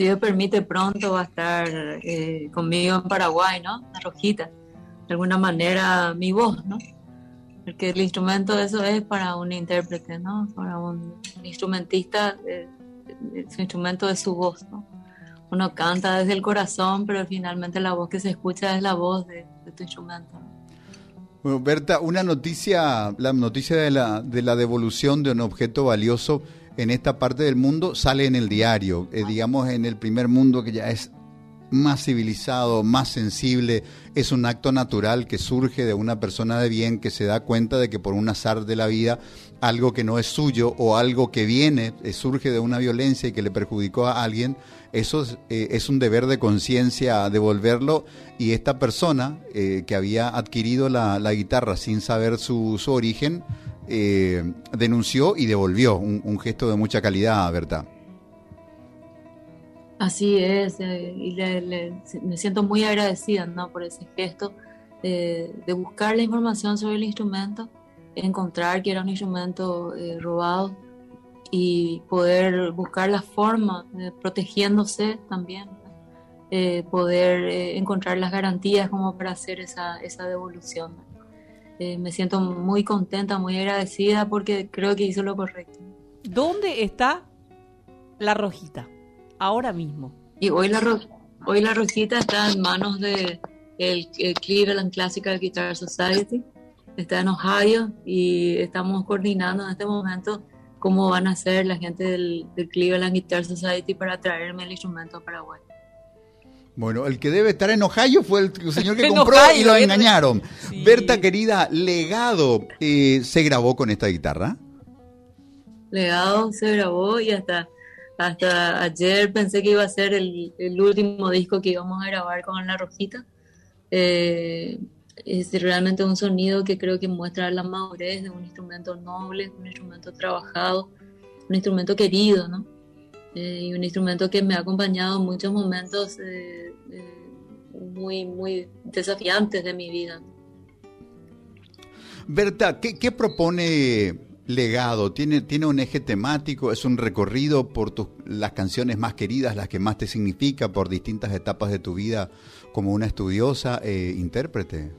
si Dios permite, pronto va a estar eh, conmigo en Paraguay, ¿no? La rojita. De alguna manera, mi voz, ¿no? Porque el instrumento, eso es para un intérprete, ¿no? Para un, instrumentista, eh, su instrumento es su voz, ¿no? Uno canta desde el corazón, pero finalmente la voz que se escucha es la voz de, tu instrumento. Bueno, Berta, una noticia, la noticia de la, de la devolución de un objeto valioso en esta parte del mundo sale en el diario, eh, digamos en el primer mundo que ya es más civilizado, más sensible, es un acto natural que surge de una persona de bien que se da cuenta de que por un azar de la vida algo que no es suyo o algo que viene eh, surge de una violencia y que le perjudicó a alguien, eso es, eh, un deber de conciencia devolverlo. Y esta persona que había adquirido la, guitarra sin saber su, su origen, eh, denunció y devolvió, un, gesto de mucha calidad, Berta. Así es, eh, y me siento muy agradecida por ese gesto de, buscar la información sobre el instrumento, encontrar que era un instrumento eh, robado y poder buscar la forma, protegiéndose también, poder encontrar las garantías como para hacer esa, esa devolución. Eh, me siento muy contenta, muy agradecida porque creo que hizo lo correcto. ¿Dónde está la rojita ahora mismo? Y hoy la, hoy la rojita está en manos de el, Cleveland Classical Guitar Society, está en Ohio y estamos coordinando en este momento cómo van a hacer la gente del, del Cleveland Guitar Society para traerme el instrumento a Paraguay. Bueno, el que debe estar en Ohio fue el señor que compró y lo engañaron. Berta, querida, Legado, eh, ¿se grabó con esta guitarra? Legado se grabó y hasta, hasta ayer pensé que iba a ser el, último disco que íbamos a grabar con La Rojita. Eh, es realmente un sonido que creo que muestra la madurez de un instrumento noble, un instrumento trabajado, un instrumento querido, ¿no? Eh, y un instrumento que me ha acompañado en muchos momentos eh, eh, muy, muy desafiantes de mi vida. Berta, ¿qué, propone Legado? ¿Tiene, ¿Tiene un eje temático? ¿Es un recorrido por tus, las canciones más queridas, las que más te significa por distintas etapas de tu vida como una estudiosa e intérprete?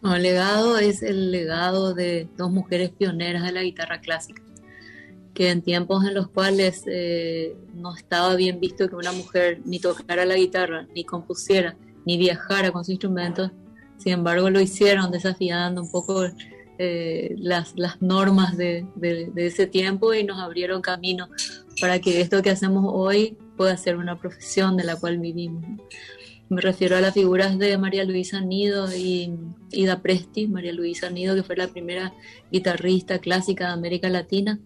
No, el legado es el legado de dos mujeres pioneras de la guitarra clásica que en tiempos en los cuales eh, no estaba bien visto que una mujer ni tocara la guitarra, ni compusiera, ni viajara con su instrumento, sin embargo lo hicieron desafiando un poco eh, las, las, normas de, de, ese tiempo y nos abrieron camino para que esto que hacemos hoy pueda ser una profesión de la cual vivimos. Me refiero a las figuras de María Luisa Nido y Ida Presti, María Luisa Nido, que fue la primera guitarrista clásica de América Latina,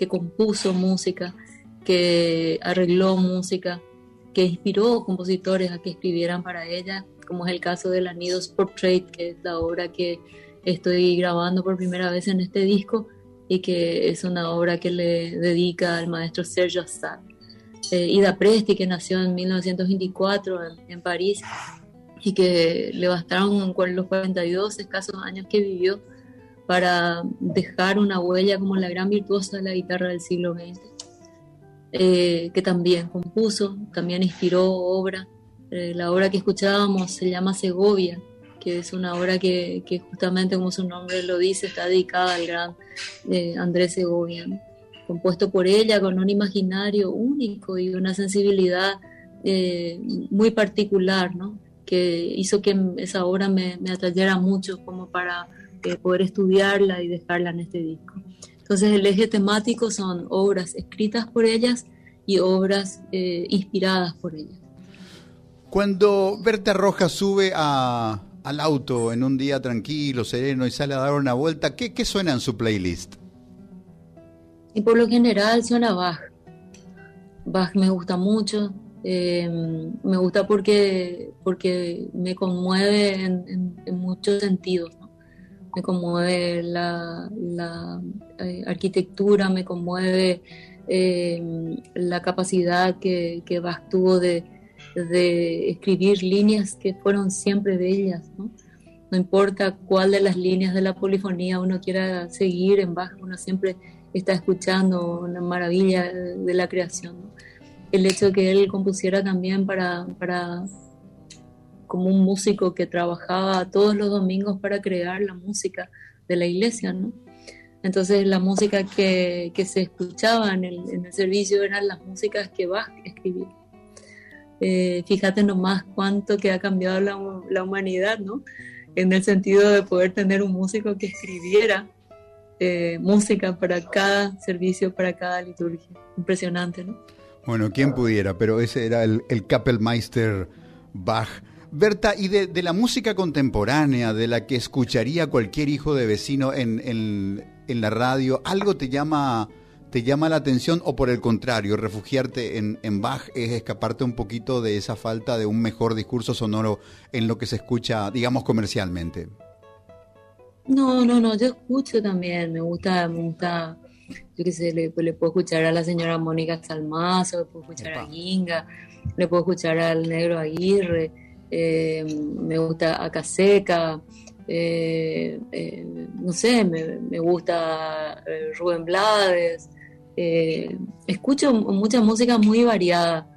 que compuso música, que arregló música, que inspiró compositores a que escribieran para ella, como es el caso de La Nidos Portrait, que es la obra que estoy grabando por primera vez en este disco y que es una obra que le dedica al maestro Sergio Assad. Eh, Ida Presti, que nació en 1924 en, París y que le bastaron los 42 escasos años que vivió para dejar una huella como la gran virtuosa de la guitarra del siglo XX, eh, que también compuso, también inspiró obra. Eh, la obra que escuchábamos se llama Segovia, que es una obra que, justamente como su nombre lo dice, está dedicada al gran eh, Andrés Segovia, compuesto por ella con un imaginario único y una sensibilidad muy particular, ¿no? que hizo que esa obra me, me atrayera mucho como para poder estudiarla y dejarla en este disco. Entonces el eje temático son obras escritas por ellas y obras eh, inspiradas por ellas. Cuando Berta Rojas sube al auto en un día tranquilo, sereno y sale a dar una vuelta, ¿qué, qué suena en su playlist? Y por lo general suena Bach. Bach me gusta mucho, eh, me gusta porque, porque me conmueve en, en muchos sentidos me conmueve la, eh, arquitectura, me conmueve eh, la capacidad que, que Bach tuvo de, escribir líneas que fueron siempre bellas, ¿no? No importa cuál de las líneas de la polifonía uno quiera seguir en Bach, uno siempre está escuchando una maravilla de la creación. el hecho de que él compusiera también para, para como un músico que trabajaba todos los domingos para crear la música de la iglesia, ¿no? Entonces la música que, que se escuchaba en el, en el, servicio eran las músicas que Bach escribía. Eh, fíjate nomás cuánto que ha cambiado la, la, humanidad, ¿no? En el sentido de poder tener un músico que escribiera eh, música para cada servicio, para cada liturgia. Impresionante, ¿no? Bueno, quién pudiera, pero ese era el, el Kapellmeister Bach. Berta, y de, de, la música contemporánea, de la que escucharía cualquier hijo de vecino en, en, en, la radio, ¿algo te llama, te llama la atención o por el contrario, refugiarte en, en, Bach es escaparte un poquito de esa falta de un mejor discurso sonoro en lo que se escucha, digamos, comercialmente? No, no, no, yo escucho también, me gusta, me gusta, yo qué sé, le, le puedo escuchar a la señora Mónica Salmazo, le puedo escuchar Epa. a Ginga, le puedo escuchar al negro Aguirre eh, me gusta Acaseca, eh, eh, no sé, me, gusta eh, Rubén Blades, escucho mucha música muy variada.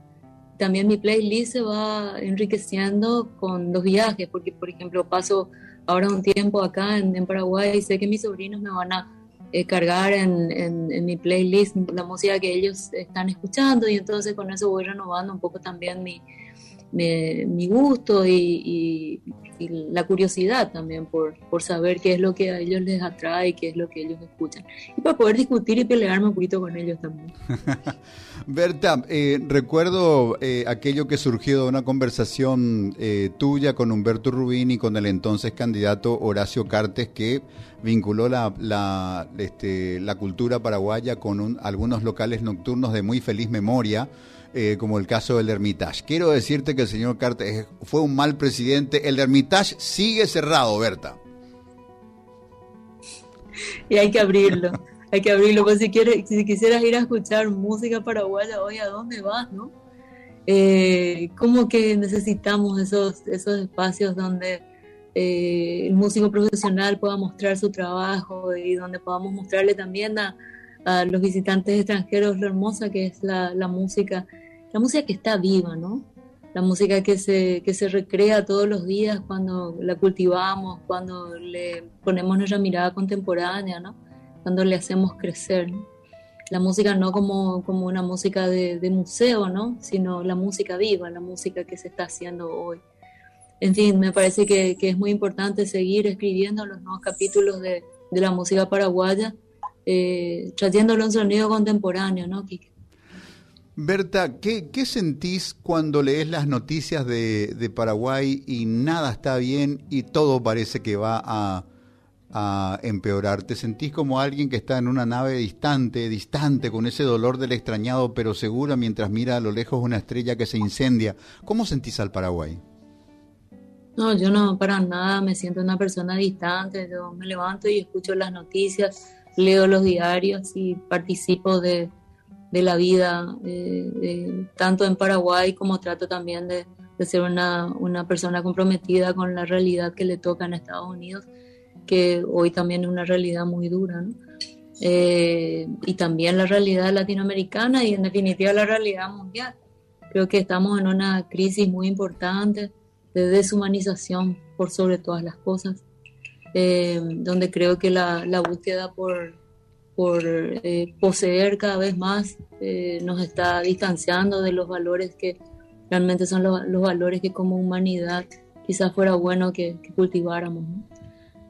También mi playlist se va enriqueciendo con los viajes, porque por ejemplo paso ahora un tiempo acá en, Paraguay y sé que mis sobrinos me van a cargar en, mi playlist la música que ellos están escuchando y entonces con eso voy renovando un poco también mi, mi, mi gusto y, la curiosidad también por, por saber qué es lo que a ellos les atrae, qué es lo que ellos escuchan. Y para poder discutir y pelearme un poquito con ellos también. Berta, eh, recuerdo eh, aquello que surgió de una conversación eh, tuya con Humberto Rubín y con el entonces candidato Horacio Cartes que vinculó la, la, este, la cultura paraguaya con un, algunos locales nocturnos de muy feliz memoria eh, como el caso del Hermitage. Quiero decirte que el señor Cartes fue un mal presidente. El Hermitage sigue cerrado, Berta. Y hay que abrirlo, hay que abrirlo. Pues si, quieres, si quisieras ir a escuchar música paraguaya hoy, ¿a dónde vas, no? Eh, que necesitamos esos, esos espacios donde eh, el músico profesional pueda mostrar su trabajo y donde podamos mostrarle también a, los visitantes extranjeros lo hermosa que es la, música, la música que está viva, ¿no? La música que se, que se recrea todos los días cuando la cultivamos, cuando le ponemos nuestra mirada contemporánea, ¿no? Cuando le hacemos crecer. ¿no? La música no como, como una música de, de museo, ¿no? Sino la música viva, la música que se está haciendo hoy. En fin, me parece que, que es muy importante seguir escribiendo los nuevos capítulos de, de la música paraguaya eh, trayéndolo en sonido contemporáneo, ¿no? Berta, ¿qué, ¿qué, sentís cuando lees las noticias de, Paraguay y nada está bien y todo parece que va a, empeorar? ¿Te sentís como alguien que está en una nave distante, distante, con ese dolor del extrañado, pero seguro mientras mira a lo lejos una estrella que se incendia? ¿Cómo sentís al Paraguay? No, yo no, para nada, me siento una persona distante, yo me levanto y escucho las noticias leo los diarios y participo de, de la vida, eh, tanto en Paraguay como trato también de, ser una, una, persona comprometida con la realidad que le toca en Estados Unidos, que hoy también es una realidad muy dura, eh, y también la realidad latinoamericana y en definitiva la realidad mundial. Creo que estamos en una crisis muy importante de deshumanización por sobre todas las cosas eh, donde creo que la búsqueda por, por eh, poseer cada vez más eh, nos está distanciando de los valores que realmente son los, los valores que como humanidad quizás fuera bueno que, que cultiváramos. ¿no?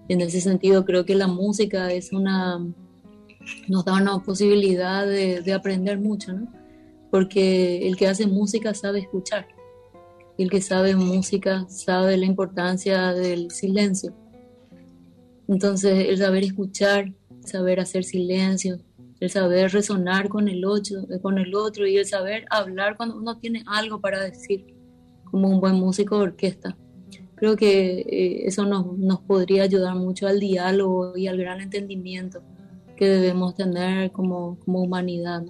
En ese sentido creo que la música es una nos da una posibilidad de, de aprender mucho, ¿no? porque el que hace música sabe escuchar, el que sabe música sabe la importancia del silencio entonces, el saber escuchar, saber hacer silencio, el saber resonar con el, otro, con el otro y el saber hablar cuando uno tiene algo para decir, como un buen músico de orquesta. Creo que eh, eso nos, nos podría ayudar mucho al diálogo y al gran entendimiento que debemos tener como, como humanidad.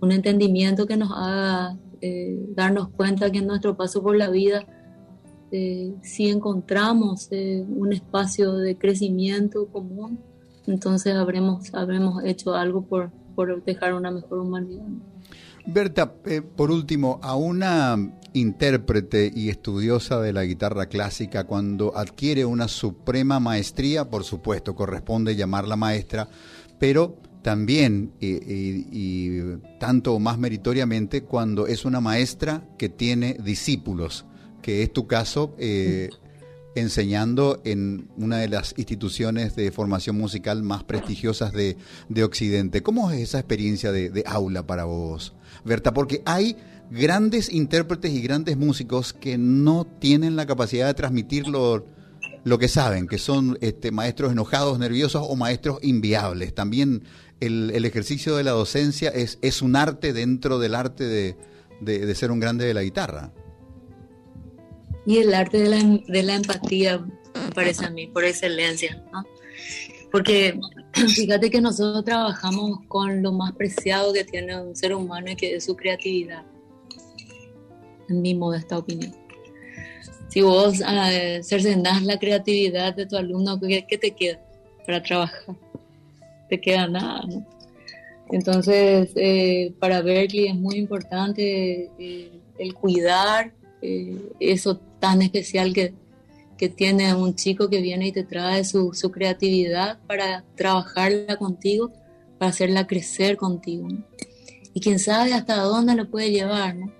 Un entendimiento que nos haga eh, darnos cuenta que en nuestro paso por la vida eh, si encontramos eh, un espacio de crecimiento común, entonces habremos, habremos hecho algo por, por dejar una mejor humanidad. Berta, eh, por último, a una intérprete y estudiosa de la guitarra clásica, cuando adquiere una suprema maestría, por supuesto, corresponde llamarla maestra, pero también y, tanto o más meritoriamente cuando es una maestra que tiene discípulos, que es tu caso, eh, enseñando en una de las instituciones de formación musical más prestigiosas de, Occidente. ¿Cómo es esa experiencia de, aula para vos, Berta? Porque hay grandes intérpretes y grandes músicos que no tienen la capacidad de transmitir lo, que saben, que son este, maestros enojados, nerviosos o maestros inviables. También el, ejercicio de la docencia es, es, un arte dentro del arte de, de ser un grande de la guitarra y el arte de la, empatía, me parece a mí, por excelencia, ¿no? Porque fíjate que nosotros trabajamos con lo más preciado que tiene un ser humano y que es su creatividad, en mi modesta opinión. Si vos uh, cercenás la creatividad de tu alumno, ¿qué, ¿qué, te queda para trabajar? Te queda nada. Entonces, eh, para Berkeley es muy importante eh, el cuidar eh, eso tan especial que, que, tiene un chico que viene y te trae su, su creatividad para trabajarla contigo, para hacerla crecer contigo. Y quién sabe hasta dónde lo puede llevar, ¿no?